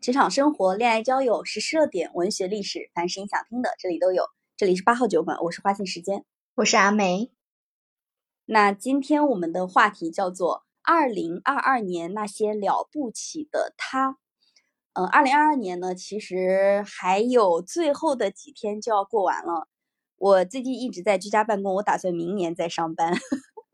职场生活、恋爱交友、时事热点、文学历史，凡是你想听的，这里都有。这里是八号酒馆，我是花信时间，我是阿梅。那今天我们的话题叫做“二零二二年那些了不起的他”。嗯，二零二二年呢，其实还有最后的几天就要过完了。我最近一直在居家办公，我打算明年再上班。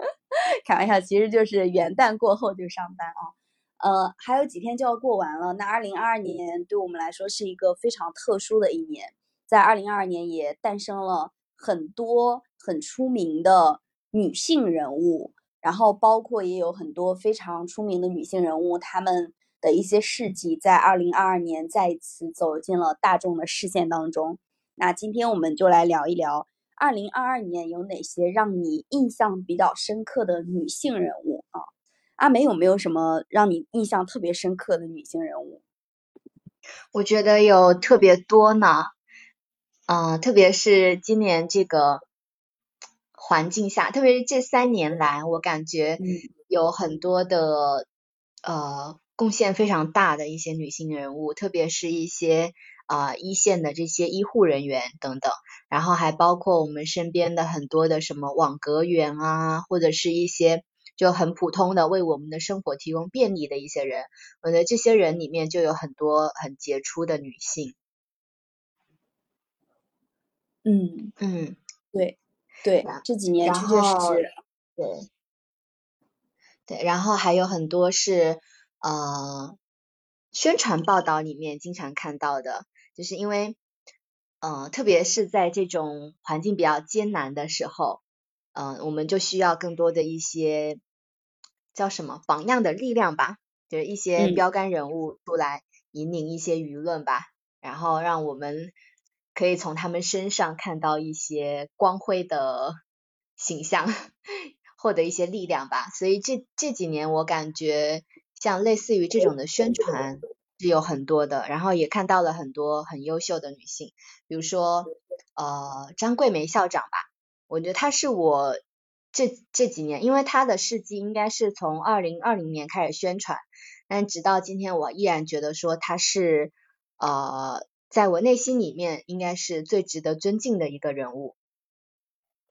开玩笑，其实就是元旦过后就上班啊。呃，还有几天就要过完了。那二零二二年对我们来说是一个非常特殊的一年，在二零二二年也诞生了很多很出名的女性人物，然后包括也有很多非常出名的女性人物，她们的一些事迹在二零二二年再一次走进了大众的视线当中。那今天我们就来聊一聊二零二二年有哪些让你印象比较深刻的女性人物。阿梅有没有什么让你印象特别深刻的女性人物？我觉得有特别多呢，嗯，特别是今年这个环境下，特别是这三年来，我感觉有很多的呃贡献非常大的一些女性人物，特别是一些啊一线的这些医护人员等等，然后还包括我们身边的很多的什么网格员啊，或者是一些。就很普通的为我们的生活提供便利的一些人，我觉得这些人里面就有很多很杰出的女性。嗯嗯，对对，这几年确确实实，对对，然后还有很多是呃宣传报道里面经常看到的，就是因为呃特别是在这种环境比较艰难的时候。嗯，我们就需要更多的一些叫什么榜样的力量吧，就是一些标杆人物出来引领一些舆论吧，然后让我们可以从他们身上看到一些光辉的形象，获得一些力量吧。所以这这几年我感觉像类似于这种的宣传是有很多的，然后也看到了很多很优秀的女性，比如说呃张桂梅校长吧。我觉得他是我这这几年，因为他的事迹应该是从二零二零年开始宣传，但直到今天，我依然觉得说他是呃，在我内心里面应该是最值得尊敬的一个人物，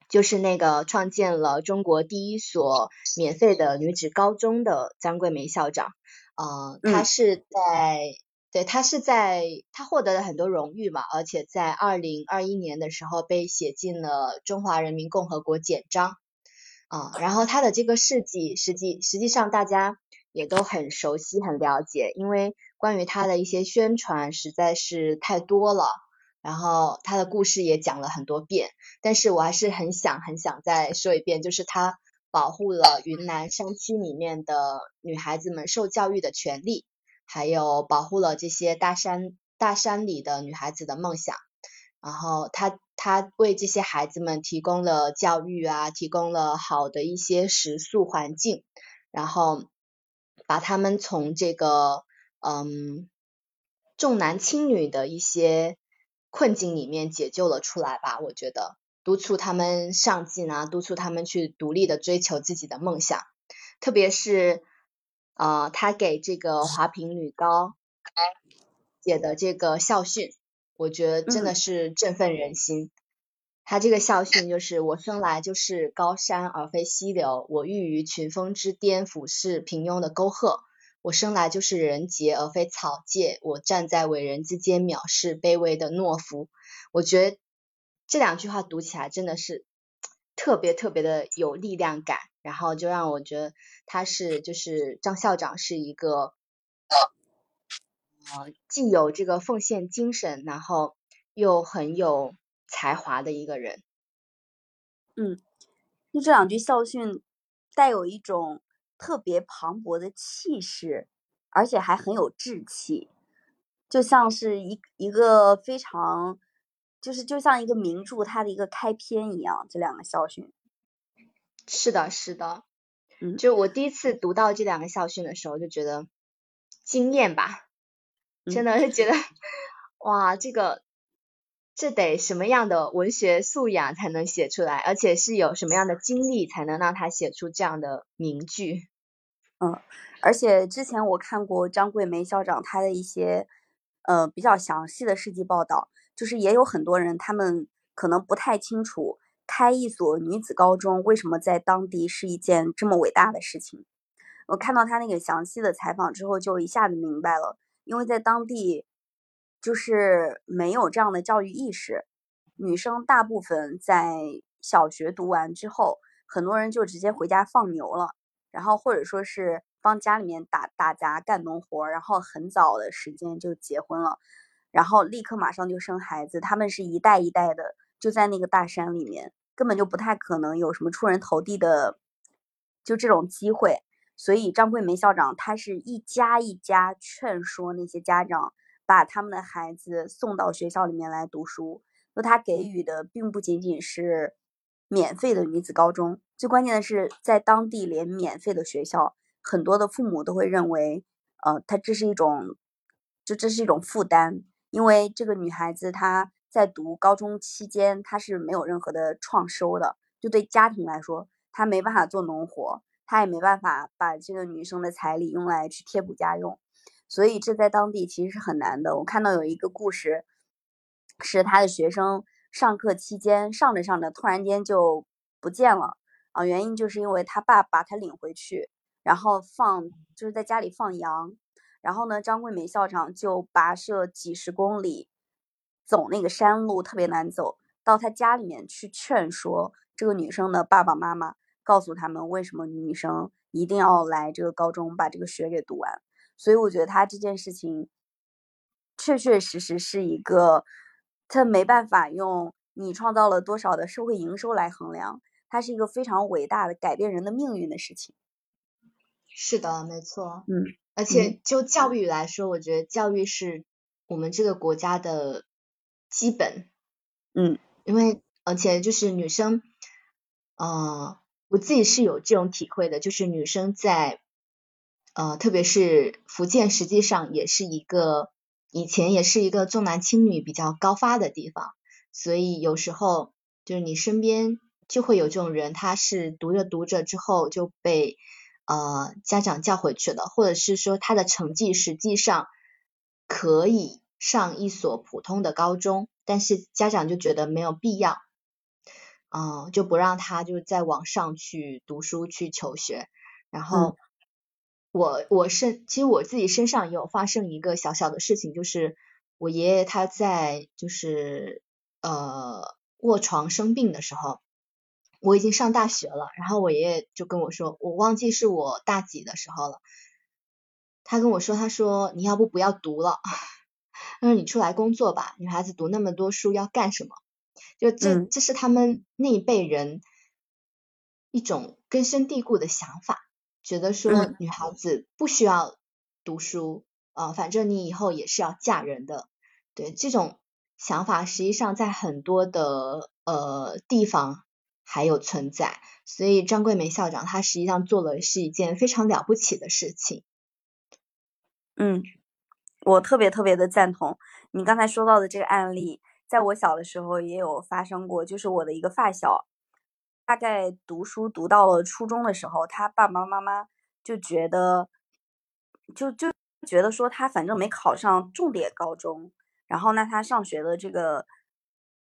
就是那个创建了中国第一所免费的女子高中的张桂梅校长，呃，她是在。对他是在他获得了很多荣誉嘛，而且在二零二一年的时候被写进了中华人民共和国简章啊。然后他的这个事迹，实际实际上大家也都很熟悉、很了解，因为关于他的一些宣传实在是太多了。然后他的故事也讲了很多遍，但是我还是很想很想再说一遍，就是他保护了云南山区里面的女孩子们受教育的权利。还有保护了这些大山大山里的女孩子的梦想，然后他他为这些孩子们提供了教育啊，提供了好的一些食宿环境，然后把他们从这个嗯重男轻女的一些困境里面解救了出来吧。我觉得督促他们上进啊，督促他们去独立的追求自己的梦想，特别是。呃，他给这个华坪女高写的这个校训，我觉得真的是振奋人心。他这个校训就是：我生来就是高山而非溪流，我欲于群峰之巅俯视平庸的沟壑；我生来就是人杰而非草芥，我站在伟人之间藐视卑微的懦夫。我觉得这两句话读起来真的是特别特别的有力量感。然后就让我觉得他是就是张校长是一个呃既有这个奉献精神，然后又很有才华的一个人。嗯，就这两句校训带有一种特别磅礴的气势，而且还很有志气，就像是一一个非常就是就像一个名著它的一个开篇一样。这两个校训。是的，是的，嗯，就我第一次读到这两个校训的时候，就觉得惊艳吧，真的是觉得哇，这个这得什么样的文学素养才能写出来，而且是有什么样的经历才能让他写出这样的名句？嗯，而且之前我看过张桂梅校长她的一些呃比较详细的事迹报道，就是也有很多人他们可能不太清楚开一所女子高中为什么在当地是一件这么伟大的事情。我看到他那个详细的采访之后，就一下子明白了，因为在当地就是没有这样的教育意识，女生大部分在小学读完之后，很多人就直接回家放牛了，然后或者说是。帮家里面打打杂干农活，然后很早的时间就结婚了，然后立刻马上就生孩子。他们是一代一代的就在那个大山里面，根本就不太可能有什么出人头地的就这种机会。所以张桂梅校长她是一家一家劝说那些家长把他们的孩子送到学校里面来读书。那他给予的并不仅仅是免费的女子高中，最关键的是在当地连免费的学校。很多的父母都会认为，呃，他这是一种，就这是一种负担，因为这个女孩子她在读高中期间，他是没有任何的创收的，就对家庭来说，他没办法做农活，他也没办法把这个女生的彩礼用来去贴补家用，所以这在当地其实是很难的。我看到有一个故事，是他的学生上课期间上着上着，突然间就不见了啊，原因就是因为他爸把他领回去。然后放就是在家里放羊，然后呢，张桂梅校长就跋涉几十公里，走那个山路特别难走，到他家里面去劝说这个女生的爸爸妈妈，告诉他们为什么女生一定要来这个高中把这个学给读完。所以我觉得他这件事情确确实实是一个，他没办法用你创造了多少的社会营收来衡量，它是一个非常伟大的改变人的命运的事情。是的，没错。嗯，而且就教育来说，我觉得教育是我们这个国家的基本。嗯，因为而且就是女生，呃，我自己是有这种体会的，就是女生在呃，特别是福建，实际上也是一个以前也是一个重男轻女比较高发的地方，所以有时候就是你身边就会有这种人，他是读着读着之后就被。呃，家长叫回去了，或者是说他的成绩实际上可以上一所普通的高中，但是家长就觉得没有必要，嗯，就不让他就在网上去读书去求学。然后我我身其实我自己身上也有发生一个小小的事情，就是我爷爷他在就是呃卧床生病的时候。我已经上大学了，然后我爷爷就跟我说，我忘记是我大几的时候了。他跟我说，他说你要不不要读了，他说你出来工作吧，女孩子读那么多书要干什么？就这这是他们那一辈人一种根深蒂固的想法，觉得说女孩子不需要读书啊，反正你以后也是要嫁人的。对这种想法，实际上在很多的呃地方。还有存在，所以张桂梅校长她实际上做了是一件非常了不起的事情。嗯，我特别特别的赞同你刚才说到的这个案例，在我小的时候也有发生过，就是我的一个发小，大概读书读到了初中的时候，他爸爸妈妈就觉得，就就觉得说他反正没考上重点高中，然后那他上学的这个。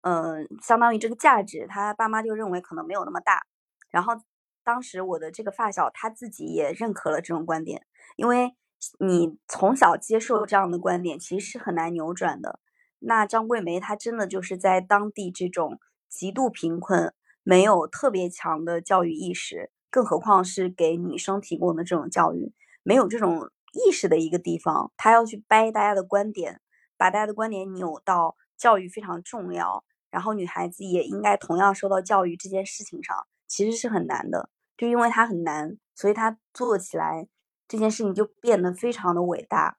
嗯，相当于这个价值，他爸妈就认为可能没有那么大。然后当时我的这个发小他自己也认可了这种观点，因为你从小接受这样的观点，其实是很难扭转的。那张桂梅她真的就是在当地这种极度贫困、没有特别强的教育意识，更何况是给女生提供的这种教育，没有这种意识的一个地方，她要去掰大家的观点，把大家的观点扭到教育非常重要。然后女孩子也应该同样受到教育这件事情上，其实是很难的。就因为她很难，所以她做起来这件事情就变得非常的伟大。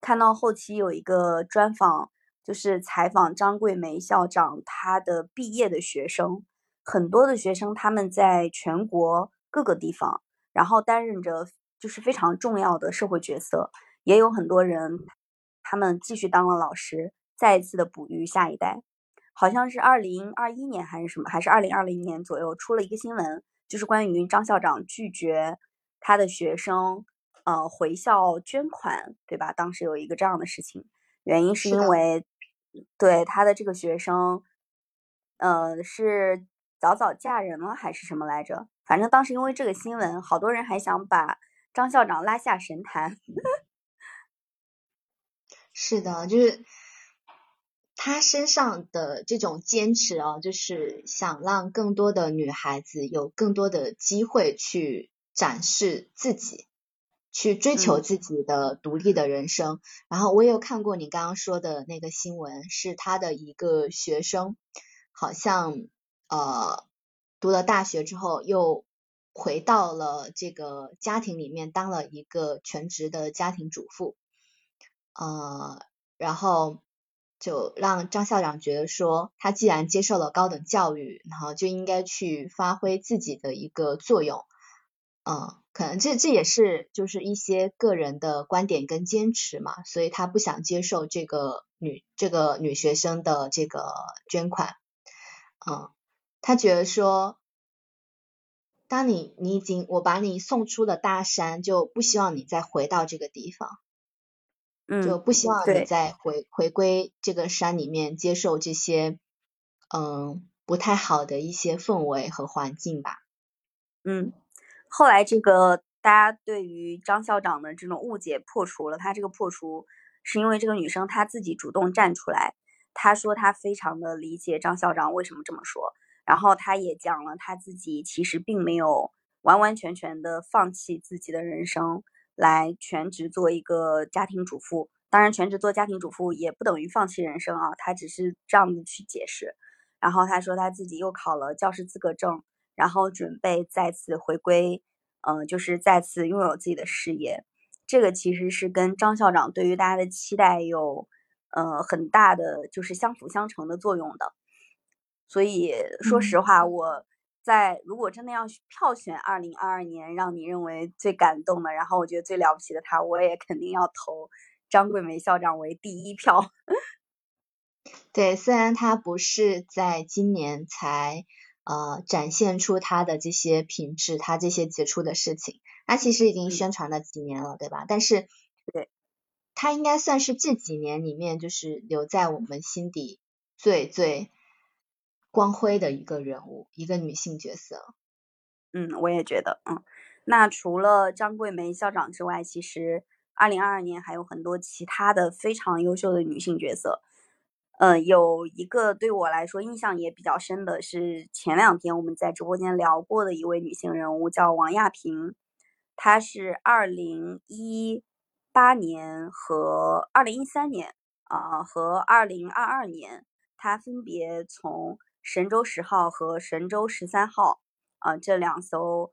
看到后期有一个专访，就是采访张桂梅校长她的毕业的学生，很多的学生他们在全国各个地方，然后担任着就是非常重要的社会角色，也有很多人他们继续当了老师，再一次的哺育下一代。好像是二零二一年还是什么，还是二零二零年左右出了一个新闻，就是关于张校长拒绝他的学生呃回校捐款，对吧？当时有一个这样的事情，原因是因为对他的这个学生，呃，是早早嫁人了还是什么来着？反正当时因为这个新闻，好多人还想把张校长拉下神坛。是的，就是他身上的这种坚持啊，就是想让更多的女孩子有更多的机会去展示自己，去追求自己的独立的人生。然后我也有看过你刚刚说的那个新闻，是他的一个学生，好像呃读了大学之后又回到了这个家庭里面，当了一个全职的家庭主妇。呃，然后就让张校长觉得说，他既然接受了高等教育，然后就应该去发挥自己的一个作用。嗯，可能这这也是就是一些个人的观点跟坚持嘛，所以他不想接受这个女这个女学生的这个捐款。嗯，他觉得说，当你你已经我把你送出了大山，就不希望你再回到这个地方。嗯就不希望你再回回归这个山里面接受这些嗯不太好的一些氛围和环境吧。嗯，后来这个大家对于张校长的这种误解破除了，他这个破除是因为这个女生她自己主动站出来，她说她非常的理解张校长为什么这么说，然后她也讲了她自己其实并没有完完全全的放弃自己的人生。来全职做一个家庭主妇，当然全职做家庭主妇也不等于放弃人生啊，他只是这样子去解释。然后他说他自己又考了教师资格证，然后准备再次回归，嗯，就是再次拥有自己的事业。这个其实是跟张校长对于大家的期待有，呃，很大的就是相辅相成的作用的。所以说实话，我。在如果真的要票选二零二二年让你认为最感动的，然后我觉得最了不起的他，我也肯定要投张桂梅校长为第一票。对，虽然他不是在今年才呃展现出他的这些品质，他这些杰出的事情，他其实已经宣传了几年了，对吧？但是，对，他应该算是这几年里面就是留在我们心底最最。光辉的一个人物，一个女性角色。嗯，我也觉得，嗯，那除了张桂梅校长之外，其实二零二二年还有很多其他的非常优秀的女性角色。嗯，有一个对我来说印象也比较深的是前两天我们在直播间聊过的一位女性人物，叫王亚平。她是二零一八年和二零一三年啊，和二零二二年，她分别从。神舟十号和神舟十三号，啊，这两艘，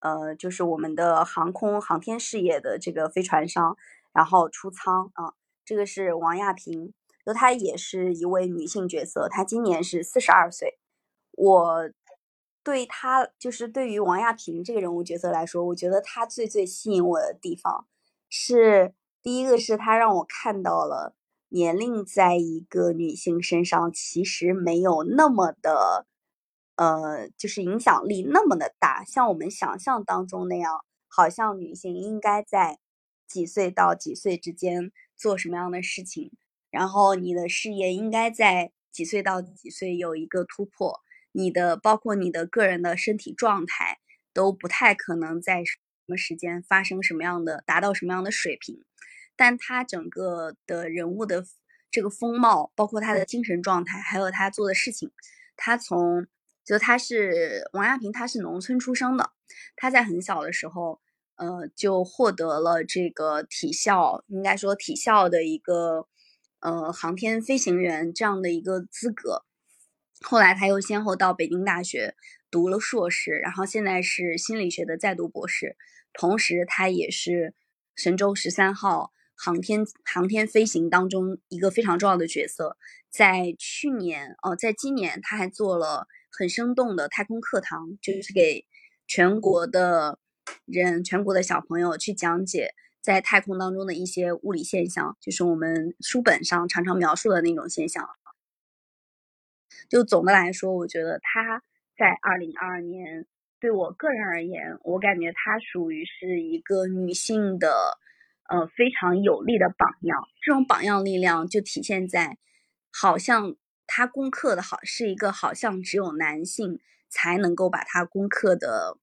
呃，就是我们的航空航天事业的这个飞船上，然后出舱啊，这个是王亚平，就她也是一位女性角色，她今年是四十二岁。我对她，就是对于王亚平这个人物角色来说，我觉得她最最吸引我的地方是，第一个是她让我看到了。年龄在一个女性身上其实没有那么的，呃，就是影响力那么的大，像我们想象当中那样，好像女性应该在几岁到几岁之间做什么样的事情，然后你的事业应该在几岁到几岁有一个突破，你的包括你的个人的身体状态都不太可能在什么时间发生什么样的达到什么样的水平。但他整个的人物的这个风貌，包括他的精神状态，还有他做的事情，他从就他是王亚平，他是农村出生的，他在很小的时候，呃，就获得了这个体校，应该说体校的一个呃航天飞行员这样的一个资格。后来他又先后到北京大学读了硕士，然后现在是心理学的在读博士，同时他也是神舟十三号。航天航天飞行当中一个非常重要的角色，在去年哦，在今年他还做了很生动的太空课堂，就是给全国的人、全国的小朋友去讲解在太空当中的一些物理现象，就是我们书本上常常描述的那种现象。就总的来说，我觉得他在二零二二年对我个人而言，我感觉他属于是一个女性的。呃非常有力的榜样。这种榜样力量就体现在，好像他攻克的好是一个好像只有男性才能够把他攻克的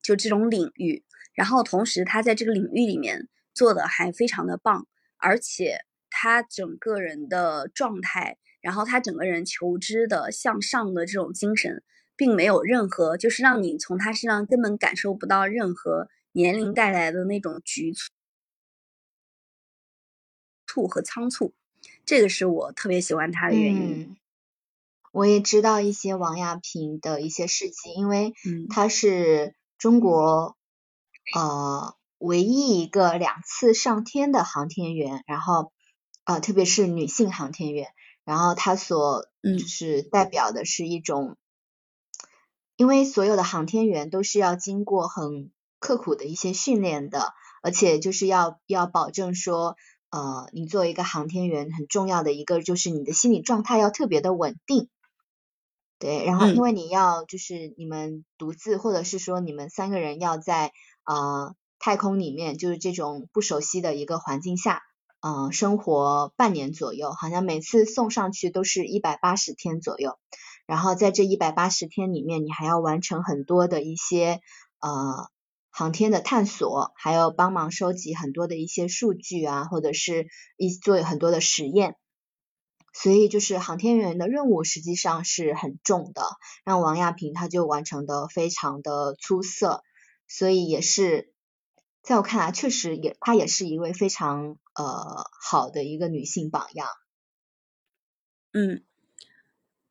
就这种领域，然后同时他在这个领域里面做的还非常的棒，而且他整个人的状态，然后他整个人求知的向上的这种精神。并没有任何，就是让你从他身上根本感受不到任何年龄带来的那种局促和仓促，这个是我特别喜欢他的原因。我也知道一些王亚平的一些事迹，因为他是中国呃唯一一个两次上天的航天员，然后啊特别是女性航天员，然后他所就是代表的是一种。因为所有的航天员都是要经过很刻苦的一些训练的，而且就是要要保证说，呃，你作为一个航天员，很重要的一个就是你的心理状态要特别的稳定。对，然后因为你要就是你们独自或者是说你们三个人要在呃太空里面，就是这种不熟悉的一个环境下，嗯，生活半年左右，好像每次送上去都是一百八十天左右。然后在这一百八十天里面，你还要完成很多的一些呃航天的探索，还要帮忙收集很多的一些数据啊，或者是一做很多的实验。所以就是航天员的任务实际上是很重的，让王亚平他就完成的非常的出色，所以也是在我看来，确实也她也是一位非常呃好的一个女性榜样。嗯。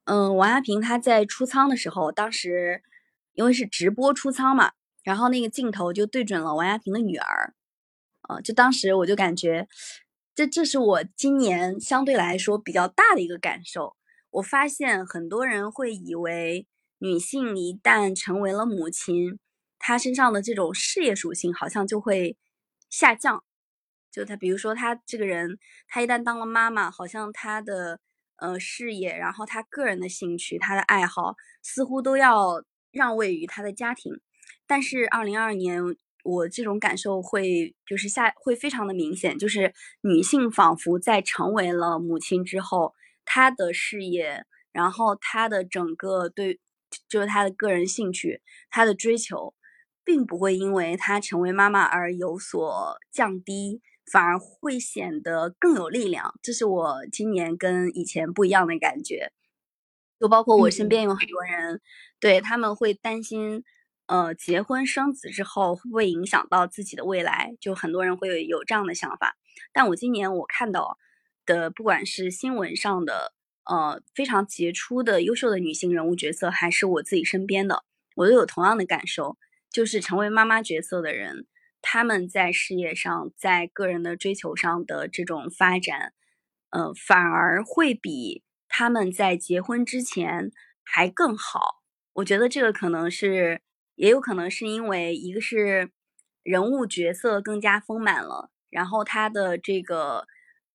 嗯，王亚平她在出舱的时候，当时因为是直播出舱嘛，然后那个镜头就对准了王亚平的女儿，呃，就当时我就感觉，这这是我今年相对来说比较大的一个感受。我发现很多人会以为女性一旦成为了母亲，她身上的这种事业属性好像就会下降。就她，比如说她这个人，她一旦当了妈妈，好像她的。呃，事业，然后他个人的兴趣，他的爱好，似乎都要让位于他的家庭。但是，二零二二年，我这种感受会就是下会非常的明显，就是女性仿佛在成为了母亲之后，她的事业，然后她的整个对，就是她的个人兴趣，她的追求，并不会因为她成为妈妈而有所降低。反而会显得更有力量，这是我今年跟以前不一样的感觉。就包括我身边有很多人，对他们会担心，呃，结婚生子之后会不会影响到自己的未来？就很多人会有有这样的想法。但我今年我看到的，不管是新闻上的，呃，非常杰出的、优秀的女性人物角色，还是我自己身边的，我都有同样的感受，就是成为妈妈角色的人。他们在事业上，在个人的追求上的这种发展，呃，反而会比他们在结婚之前还更好。我觉得这个可能是，也有可能是因为一个是人物角色更加丰满了，然后他的这个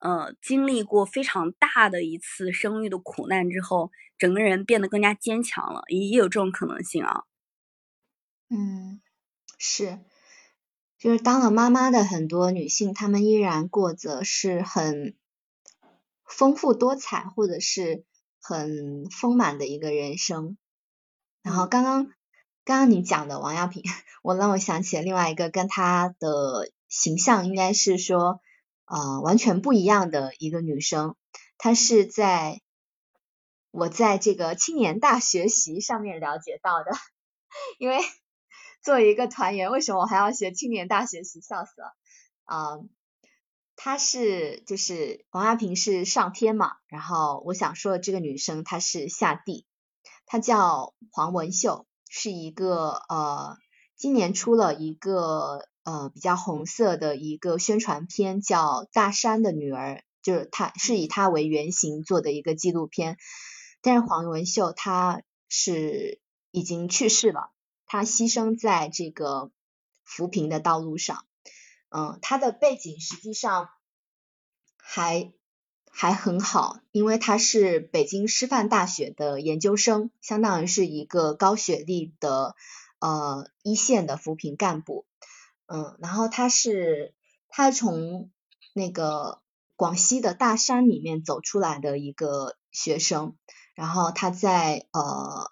呃经历过非常大的一次生育的苦难之后，整个人变得更加坚强了，也也有这种可能性啊。嗯，是。就是当了妈妈的很多女性，她们依然过着是很丰富多彩或者是很丰满的一个人生。然后刚刚刚刚你讲的王亚平，我让我想起了另外一个跟她的形象应该是说呃完全不一样的一个女生。她是在我在这个青年大学习上面了解到的，因为。作为一个团员，为什么我还要学青年大学习？笑死了啊！她是就是王亚平是上天嘛，然后我想说的这个女生她是下地，她叫黄文秀，是一个呃今年出了一个呃比较红色的一个宣传片，叫《大山的女儿》，就是她是以她为原型做的一个纪录片，但是黄文秀她是已经去世了。他牺牲在这个扶贫的道路上，嗯，他的背景实际上还还很好，因为他是北京师范大学的研究生，相当于是一个高学历的呃一线的扶贫干部，嗯，然后他是他从那个广西的大山里面走出来的一个学生，然后他在呃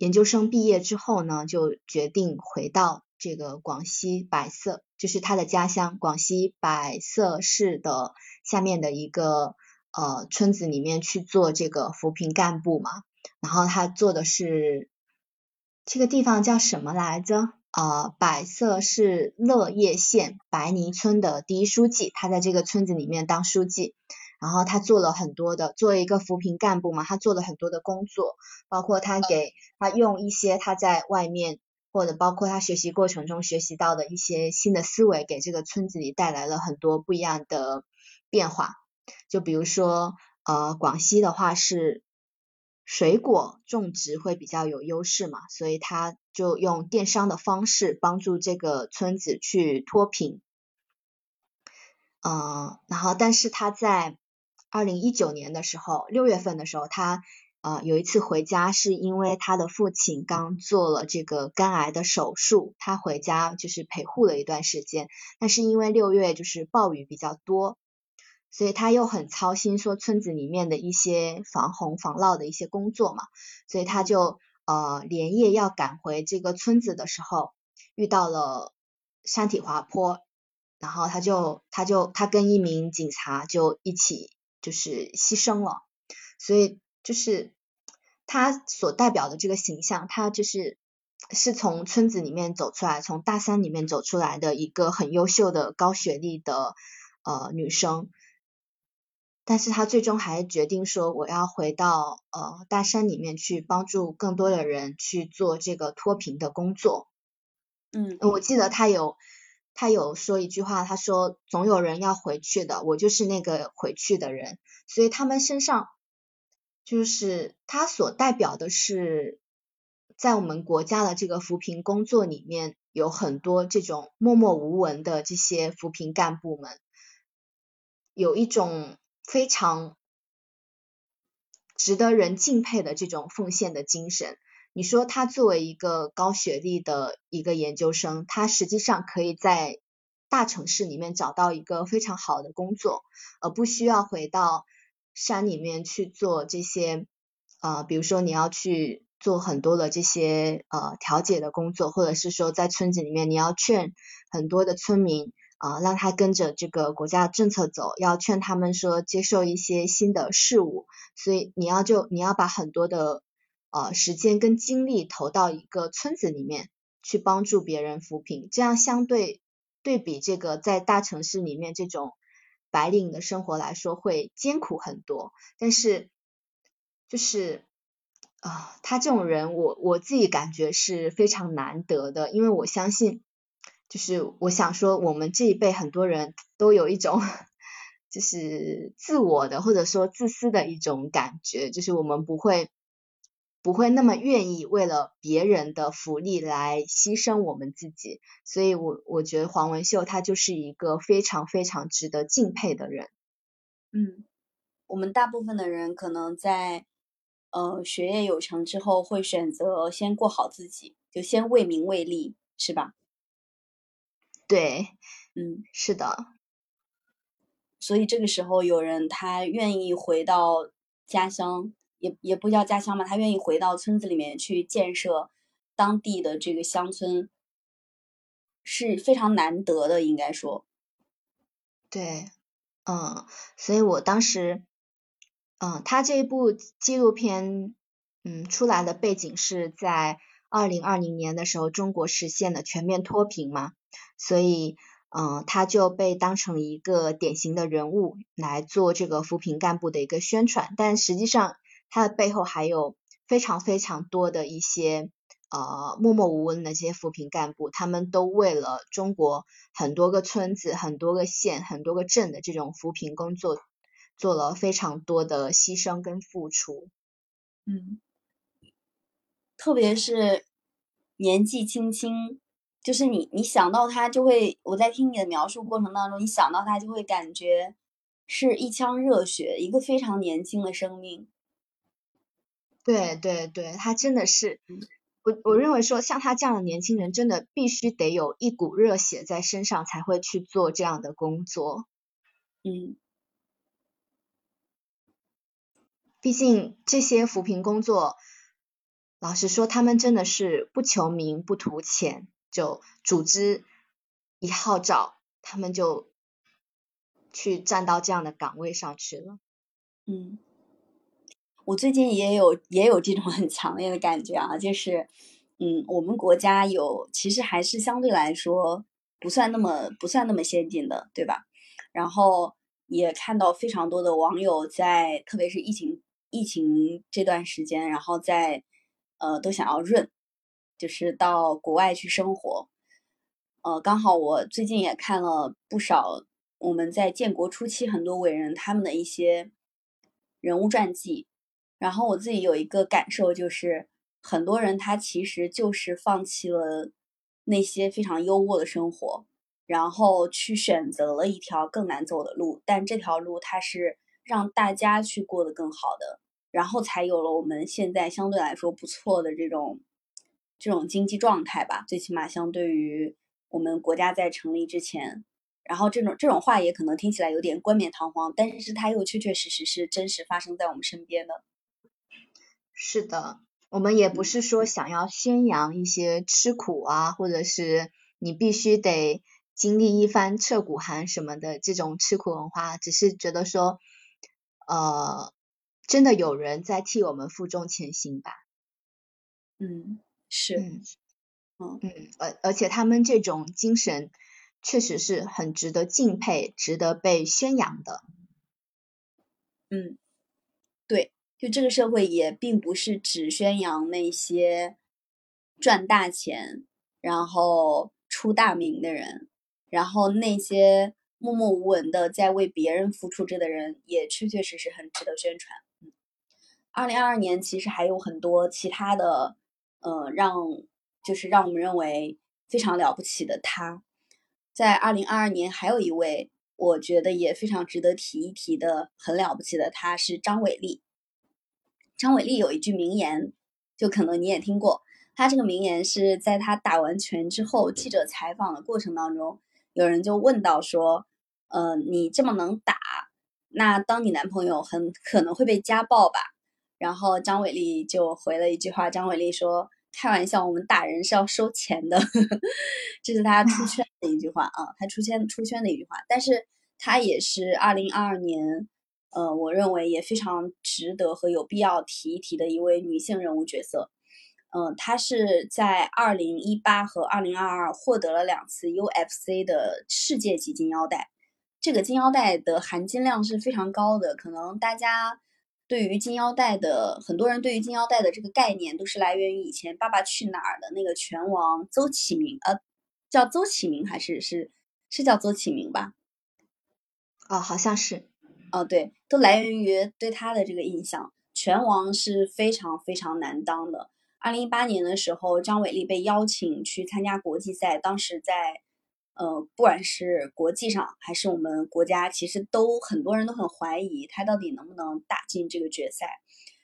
研究生毕业之后呢，就决定回到这个广西百色，就是他的家乡广西百色市的下面的一个呃村子里面去做这个扶贫干部嘛。然后他做的是这个地方叫什么来着？呃，百色市乐业县白泥村的第一书记，他在这个村子里面当书记，然后他做了很多的，作为一个扶贫干部嘛，他做了很多的工作，包括他给他用一些他在外面或者包括他学习过程中学习到的一些新的思维，给这个村子里带来了很多不一样的变化。就比如说，呃，广西的话是。水果种植会比较有优势嘛，所以他就用电商的方式帮助这个村子去脱贫。嗯，然后但是他在二零一九年的时候，六月份的时候，他呃有一次回家，是因为他的父亲刚做了这个肝癌的手术，他回家就是陪护了一段时间，但是因为六月就是暴雨比较多。所以他又很操心，说村子里面的一些防洪防涝的一些工作嘛，所以他就呃连夜要赶回这个村子的时候，遇到了山体滑坡，然后他就他就他跟一名警察就一起就是牺牲了，所以就是他所代表的这个形象，他就是是从村子里面走出来，从大山里面走出来的一个很优秀的高学历的呃女生。但是她最终还决定说，我要回到呃大山里面去帮助更多的人去做这个脱贫的工作。嗯，我记得他有他有说一句话，他说总有人要回去的，我就是那个回去的人。所以他们身上就是他所代表的是，在我们国家的这个扶贫工作里面，有很多这种默默无闻的这些扶贫干部们，有一种。非常值得人敬佩的这种奉献的精神。你说他作为一个高学历的一个研究生，他实际上可以在大城市里面找到一个非常好的工作，而不需要回到山里面去做这些呃，比如说你要去做很多的这些呃调解的工作，或者是说在村子里面你要劝很多的村民。啊，让他跟着这个国家政策走，要劝他们说接受一些新的事物，所以你要就你要把很多的呃时间跟精力投到一个村子里面去帮助别人扶贫，这样相对对比这个在大城市里面这种白领的生活来说会艰苦很多，但是就是啊，他这种人我我自己感觉是非常难得的，因为我相信。就是我想说，我们这一辈很多人都有一种就是自我的或者说自私的一种感觉，就是我们不会不会那么愿意为了别人的福利来牺牲我们自己，所以我我觉得黄文秀他就是一个非常非常值得敬佩的人。嗯，我们大部分的人可能在呃学业有成之后，会选择先过好自己，就先为名为利，是吧？对，嗯，是的，所以这个时候有人他愿意回到家乡，也也不叫家乡嘛，他愿意回到村子里面去建设当地的这个乡村，是非常难得的，应该说。对，嗯，所以我当时，嗯，他这一部纪录片，嗯，出来的背景是在二零二零年的时候，中国实现了全面脱贫嘛。所以，嗯，他就被当成一个典型的人物来做这个扶贫干部的一个宣传，但实际上他的背后还有非常非常多的一些呃默默无闻的这些扶贫干部，他们都为了中国很多个村子、很多个县、很多个镇的这种扶贫工作做了非常多的牺牲跟付出。嗯，特别是年纪轻轻。就是你，你想到他就会，我在听你的描述过程当中，你想到他就会感觉是一腔热血，一个非常年轻的生命。对对对，他真的是，我我认为说，像他这样的年轻人，真的必须得有一股热血在身上，才会去做这样的工作。嗯，毕竟这些扶贫工作，老实说，他们真的是不求名不图钱，就组织一号召，他们就去站到这样的岗位上去了。嗯。我最近也有也有这种很强烈的感觉啊，就是，嗯，我们国家有其实还是相对来说不算那么不算那么先进的，对吧？然后也看到非常多的网友在，特别是疫情疫情这段时间，然后在呃都想要润，就是到国外去生活。呃，刚好我最近也看了不少我们在建国初期很多伟人他们的一些人物传记。然后我自己有一个感受，就是很多人他其实就是放弃了那些非常优渥的生活，然后去选择了一条更难走的路，但这条路它是让大家去过得更好的，然后才有了我们现在相对来说不错的这种这种经济状态吧。最起码相对于我们国家在成立之前，然后这种这种话也可能听起来有点冠冕堂皇，但是它又确确实实是真实发生在我们身边的。是的，我们也不是说想要宣扬一些吃苦啊，或者是你必须得经历一番彻骨寒什么的这种吃苦文化，只是觉得说，呃，真的有人在替我们负重前行吧。嗯，是，嗯，嗯，而而且他们这种精神确实是很值得敬佩、值得被宣扬的。嗯，对。就这个社会也并不是只宣扬那些赚大钱，然后出大名的人，然后那些默默无闻的在为别人付出着的人，也确确实实很值得宣传。嗯，二零二二年其实还有很多其他的，呃，让就是让我们认为非常了不起的他，在二零二二年还有一位我觉得也非常值得提一提的很了不起的他是张伟丽。张伟丽有一句名言，就可能你也听过。他这个名言是在他打完拳之后，记者采访的过程当中，有人就问到说：“呃，你这么能打，那当你男朋友很可能会被家暴吧？”然后张伟丽就回了一句话：“张伟丽说，开玩笑，我们打人是要收钱的。”这是他出圈的一句话啊，他出圈出圈的一句话。但是他也是二零二二年。呃，我认为也非常值得和有必要提一提的一位女性人物角色。嗯，她是在二零一八和二零二二获得了两次 UFC 的世界级金腰带。这个金腰带的含金量是非常高的。可能大家对于金腰带的很多人对于金腰带的这个概念，都是来源于以前《爸爸去哪儿》的那个拳王邹启明，呃，叫邹启明还是是是叫邹启明吧？哦，好像是。哦，对，都来源于对他的这个印象。拳王是非常非常难当的。二零一八年的时候，张伟丽被邀请去参加国际赛，当时在呃，不管是国际上还是我们国家，其实都很多人都很怀疑他到底能不能打进这个决赛，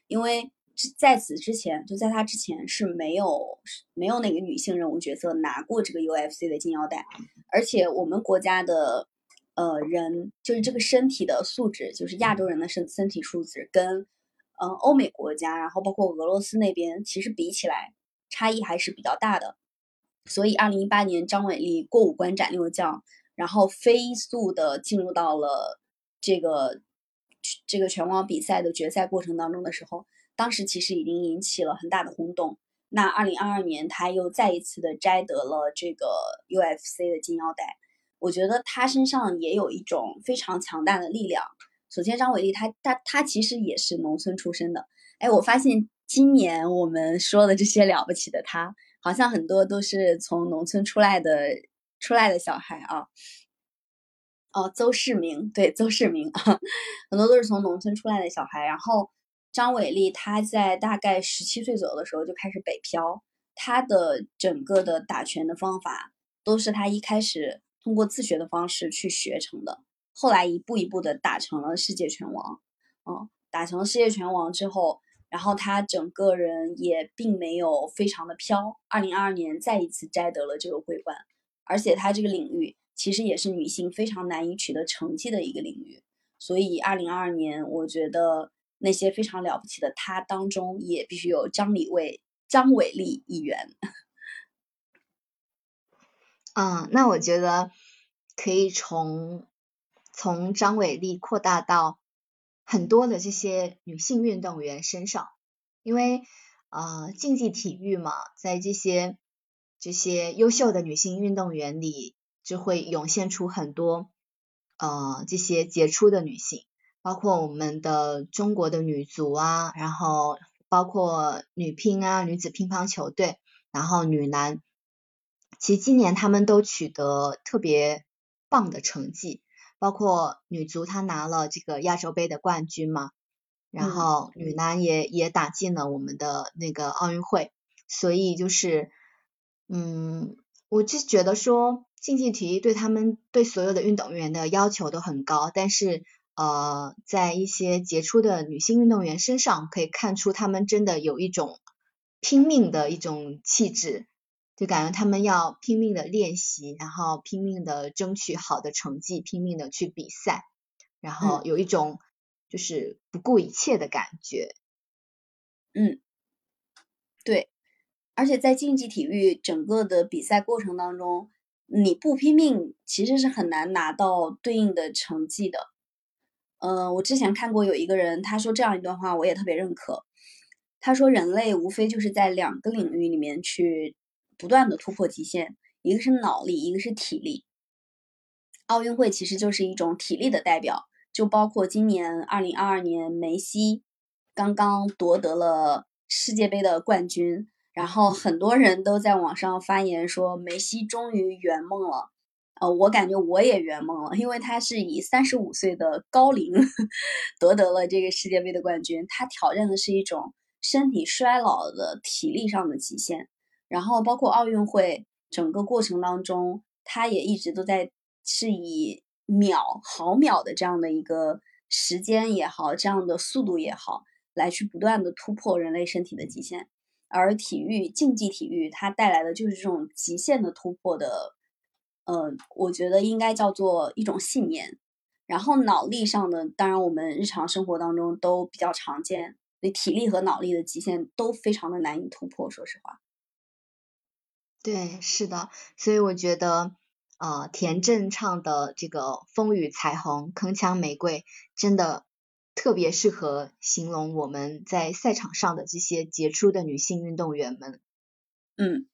因为在此之前，就在他之前是没有没有哪个女性人物角色拿过这个 UFC 的金腰带，而且我们国家的。呃，人就是这个身体的素质，就是亚洲人的身身体素质，跟嗯欧美国家，然后包括俄罗斯那边，其实比起来差异还是比较大的。所以，二零一八年张伟丽过五关斩六将，然后飞速的进入到了这个这个拳王比赛的决赛过程当中的时候，当时其实已经引起了很大的轰动。那二零二二年，他又再一次的摘得了这个 UFC 的金腰带。我觉得他身上也有一种非常强大的力量。首先，张伟丽他他他其实也是农村出身的。哎，我发现今年我们说的这些了不起的他，好像很多都是从农村出来的出来的小孩啊。哦，邹市明，对，邹市明，很多都是从农村出来的小孩。然后，张伟丽他在大概十七岁左右的时候就开始北漂，他的整个的打拳的方法都是他一开始。通过自学的方式去学成的，后来一步一步的打成了世界拳王，嗯，打成世界拳王之后，然后她整个人也并没有非常的飘。二零二二年再一次摘得了这个桂冠，而且她这个领域其实也是女性非常难以取得成绩的一个领域，所以二零二二年我觉得那些非常了不起的她当中，也必须有张李卫、张伟丽一员。嗯，那我觉得可以从从张伟丽扩大到很多的这些女性运动员身上，因为呃竞技体育嘛，在这些这些优秀的女性运动员里，就会涌现出很多呃这些杰出的女性，包括我们的中国的女足啊，然后包括女乒啊，女子乒乓球队，然后女篮。其实今年他们都取得特别棒的成绩，包括女足她拿了这个亚洲杯的冠军嘛，然后女篮也也打进了我们的那个奥运会，所以就是，嗯，我就觉得说竞技体育对他们对所有的运动员的要求都很高，但是呃，在一些杰出的女性运动员身上可以看出她们真的有一种拼命的一种气质。就感觉他们要拼命的练习，然后拼命的争取好的成绩，拼命的去比赛，然后有一种就是不顾一切的感觉。嗯，对，而且在竞技体育整个的比赛过程当中，你不拼命其实是很难拿到对应的成绩的。嗯，我之前看过有一个人他说这样一段话，我也特别认可。他说人类无非就是在两个领域里面去。不断的突破极限，一个是脑力，一个是体力。奥运会其实就是一种体力的代表，就包括今年二零二二年梅西刚刚夺得了世界杯的冠军，然后很多人都在网上发言说梅西终于圆梦了。呃，我感觉我也圆梦了，因为他是以三十五岁的高龄 夺得了这个世界杯的冠军，他挑战的是一种身体衰老的体力上的极限。然后包括奥运会整个过程当中，他也一直都在是以秒毫秒的这样的一个时间也好，这样的速度也好，来去不断的突破人类身体的极限。而体育竞技体育它带来的就是这种极限的突破的，呃，我觉得应该叫做一种信念。然后脑力上的，当然我们日常生活当中都比较常见，对体力和脑力的极限都非常的难以突破。说实话。对，是的，所以我觉得，呃，田震唱的这个《风雨彩虹》铿锵玫瑰，真的特别适合形容我们在赛场上的这些杰出的女性运动员们。嗯，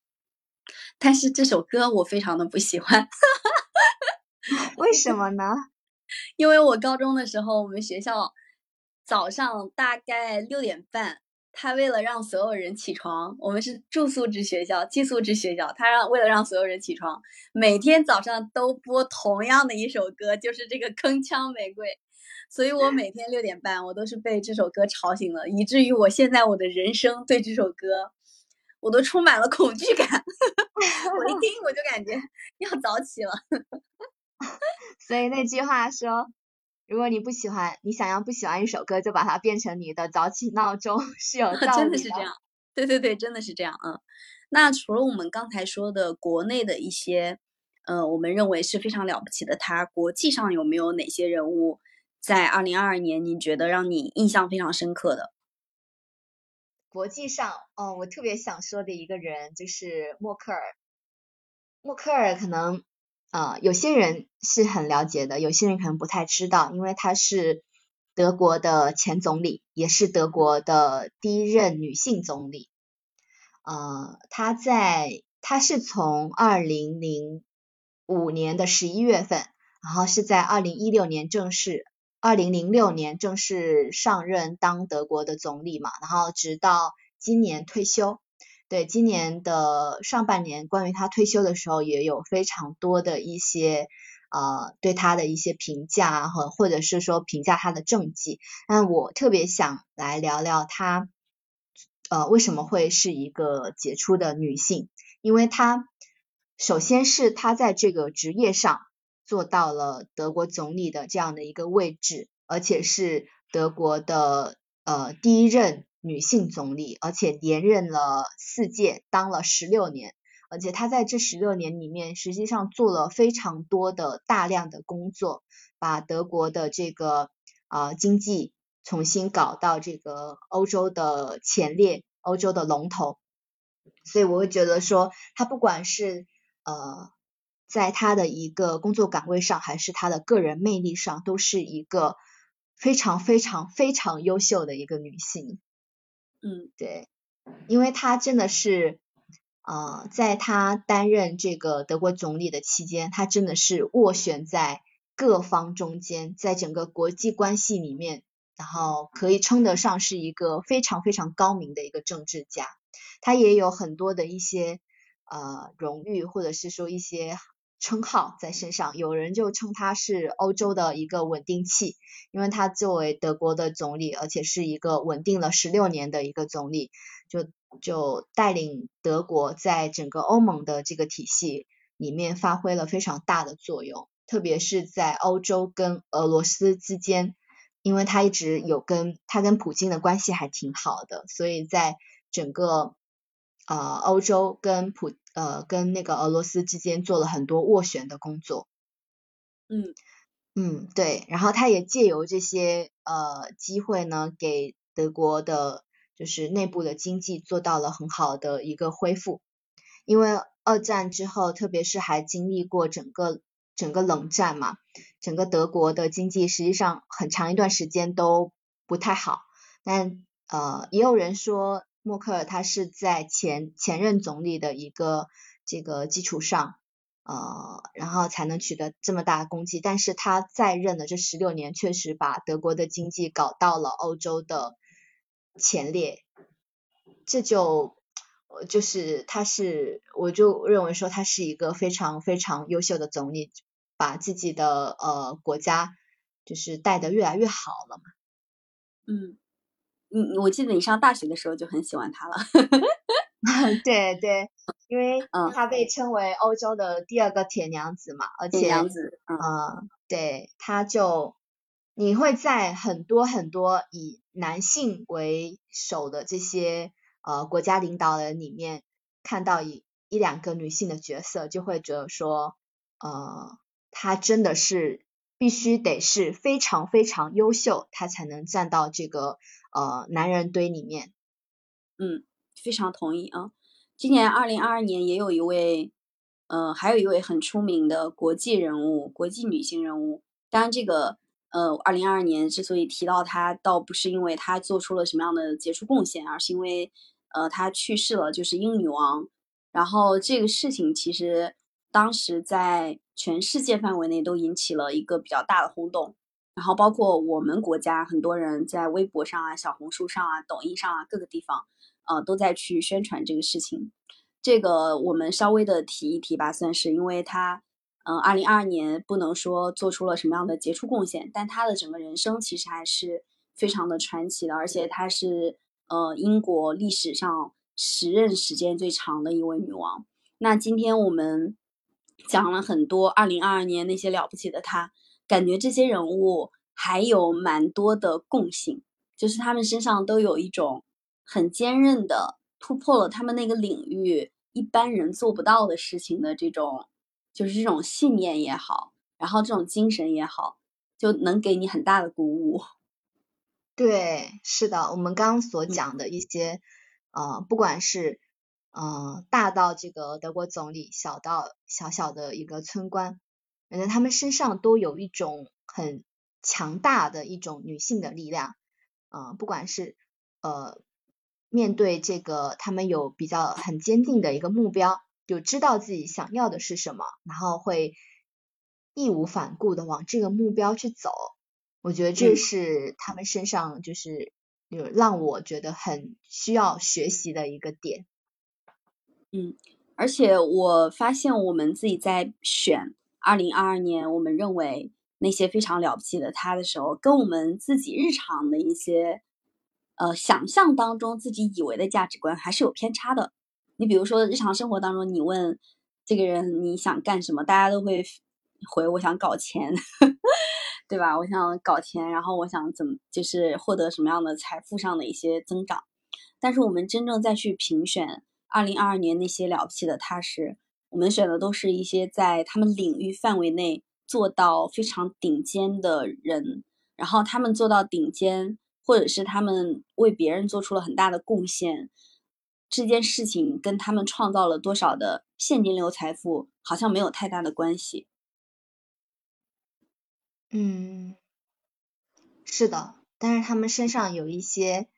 但是这首歌我非常的不喜欢，为什么呢？因为我高中的时候，我们学校早上大概六点半。他为了让所有人起床，我们是住宿制学校、寄宿制学校。他让为了让所有人起床，每天早上都播同样的一首歌，就是这个《铿锵玫瑰》。所以我每天六点半，我都是被这首歌吵醒了，以至于我现在我的人生对这首歌，我都充满了恐惧感。我一听我就感觉要早起了。所以那句话说。如果你不喜欢，你想要不喜欢一首歌，就把它变成你的早起闹钟，是有 道理的。真的是这样，对对对，真的是这样。嗯，那除了我们刚才说的国内的一些，呃，我们认为是非常了不起的，他国际上有没有哪些人物在二零二二年你觉得让你印象非常深刻的？国际上，哦，我特别想说的一个人就是默克尔。默克尔可能。呃，有些人是很了解的，有些人可能不太知道，因为她是德国的前总理，也是德国的第一任女性总理。呃，她在，她是从二零零五年的十一月份，然后是在二零一六年正式，二零零六年正式上任当德国的总理嘛，然后直到今年退休。对今年的上半年，关于他退休的时候，也有非常多的一些呃对他的一些评价和或者是说评价他的政绩。那我特别想来聊聊他呃为什么会是一个杰出的女性，因为她首先是她在这个职业上做到了德国总理的这样的一个位置，而且是德国的呃第一任女性总理，而且连任了四届，当了十六年。而且她在这十六年里面，实际上做了非常多的大量的工作，把德国的这个啊经济重新搞到这个欧洲的前列，欧洲的龙头。所以我会觉得说，她不管是呃。在她的一个工作岗位上，还是她的个人魅力上，都是一个非常非常非常优秀的一个女性。嗯，对，因为他真的是，呃，在他担任这个德国总理的期间，他真的是斡旋在各方中间，在整个国际关系里面，然后可以称得上是一个非常非常高明的一个政治家。他也有很多的一些呃荣誉，或者是说一些。称号在身上，有人就称他是欧洲的一个稳定器，因为他作为德国的总理，而且是一个稳定了十六年的一个总理，就就带领德国在整个欧盟的这个体系里面发挥了非常大的作用，特别是在欧洲跟俄罗斯之间，因为他一直有跟他跟普京的关系还挺好的，所以在整个呃欧洲跟普。呃，跟那个俄罗斯之间做了很多斡旋的工作。嗯嗯，对，然后他也借由这些呃机会呢，给德国的就是内部的经济做到了很好的一个恢复。因为二战之后，特别是还经历过整个整个冷战嘛，整个德国的经济实际上很长一段时间都不太好。但呃，也有人说。默克尔他是在前前任总理的一个这个基础上，呃，然后才能取得这么大的功绩。但是他在任的这十六年，确实把德国的经济搞到了欧洲的前列。这就就是他是，我就认为说他是一个非常非常优秀的总理，把自己的呃国家就是带得越来越好了嘛。嗯。你我记得你上大学的时候就很喜欢他了，对对，因为他被称为欧洲的第二个铁娘子嘛，而且铁娘子，嗯，对，他就你会在很多很多以男性为首的这些呃国家领导人里面看到一一两个女性的角色，就会觉得说，呃，她真的是必须得是非常非常优秀，她才能站到这个。呃，男人堆里面，嗯，非常同意啊。今年二零二二年也有一位，呃，还有一位很出名的国际人物，国际女性人物。当然，这个呃，二零二二年之所以提到她，倒不是因为她做出了什么样的杰出贡献，而是因为呃，她去世了，就是英女王。然后这个事情其实当时在全世界范围内都引起了一个比较大的轰动。然后包括我们国家很多人在微博上啊、小红书上啊、抖音上啊各个地方，呃，都在去宣传这个事情。这个我们稍微的提一提吧，算是因为他，嗯，二零二二年不能说做出了什么样的杰出贡献，但他的整个人生其实还是非常的传奇的，而且她是呃英国历史上时任时间最长的一位女王。那今天我们讲了很多二零二二年那些了不起的她。感觉这些人物还有蛮多的共性，就是他们身上都有一种很坚韧的，突破了他们那个领域一般人做不到的事情的这种，就是这种信念也好，然后这种精神也好，就能给你很大的鼓舞。对，是的，我们刚刚所讲的一些，呃，不管是呃大到这个德国总理，小到小小的一个村官。反正他们身上都有一种很强大的一种女性的力量，嗯，不管是呃面对这个，他们有比较很坚定的一个目标，就知道自己想要的是什么，然后会义无反顾的往这个目标去走。我觉得这是他们身上就是有让我觉得很需要学习的一个点。嗯，而且我发现我们自己在选。二零二二年，我们认为那些非常了不起的他的时候，跟我们自己日常的一些呃想象当中自己以为的价值观还是有偏差的。你比如说，日常生活当中，你问这个人你想干什么，大家都会回我想搞钱，对吧？我想搞钱，然后我想怎么就是获得什么样的财富上的一些增长。但是我们真正再去评选二零二二年那些了不起的他时，我们选的都是一些在他们领域范围内做到非常顶尖的人，然后他们做到顶尖，或者是他们为别人做出了很大的贡献，这件事情跟他们创造了多少的现金流财富好像没有太大的关系。嗯，是的，但是他们身上有一些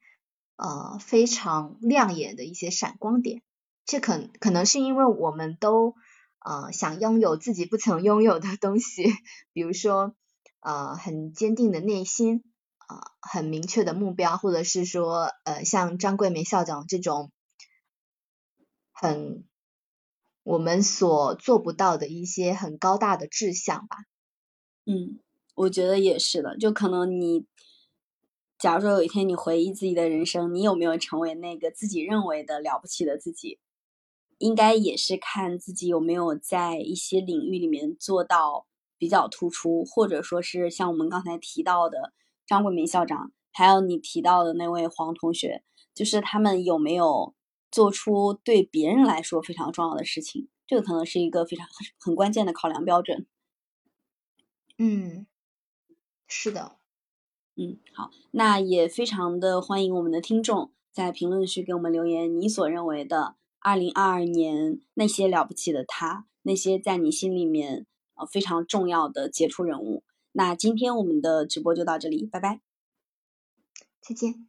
呃非常亮眼的一些闪光点，这可可能是因为我们都呃想拥有自己不曾拥有的东西，比如说呃很坚定的内心啊，很明确的目标，或者是说呃像张桂梅校长这种很我们所做不到的一些很高大的志向吧，嗯。我觉得也是的，就可能你，假如说有一天你回忆自己的人生，你有没有成为那个自己认为的了不起的自己？应该也是看自己有没有在一些领域里面做到比较突出，或者说是像我们刚才提到的张桂梅校长，还有你提到的那位黄同学，就是他们有没有做出对别人来说非常重要的事情？这个可能是一个非常很很关键的考量标准。嗯。是的，嗯，好，那也非常的欢迎我们的听众在评论区给我们留言，你所认为的二零二二年那些了不起的他，那些在你心里面呃非常重要的杰出人物。那今天我们的直播就到这里，拜拜，再见。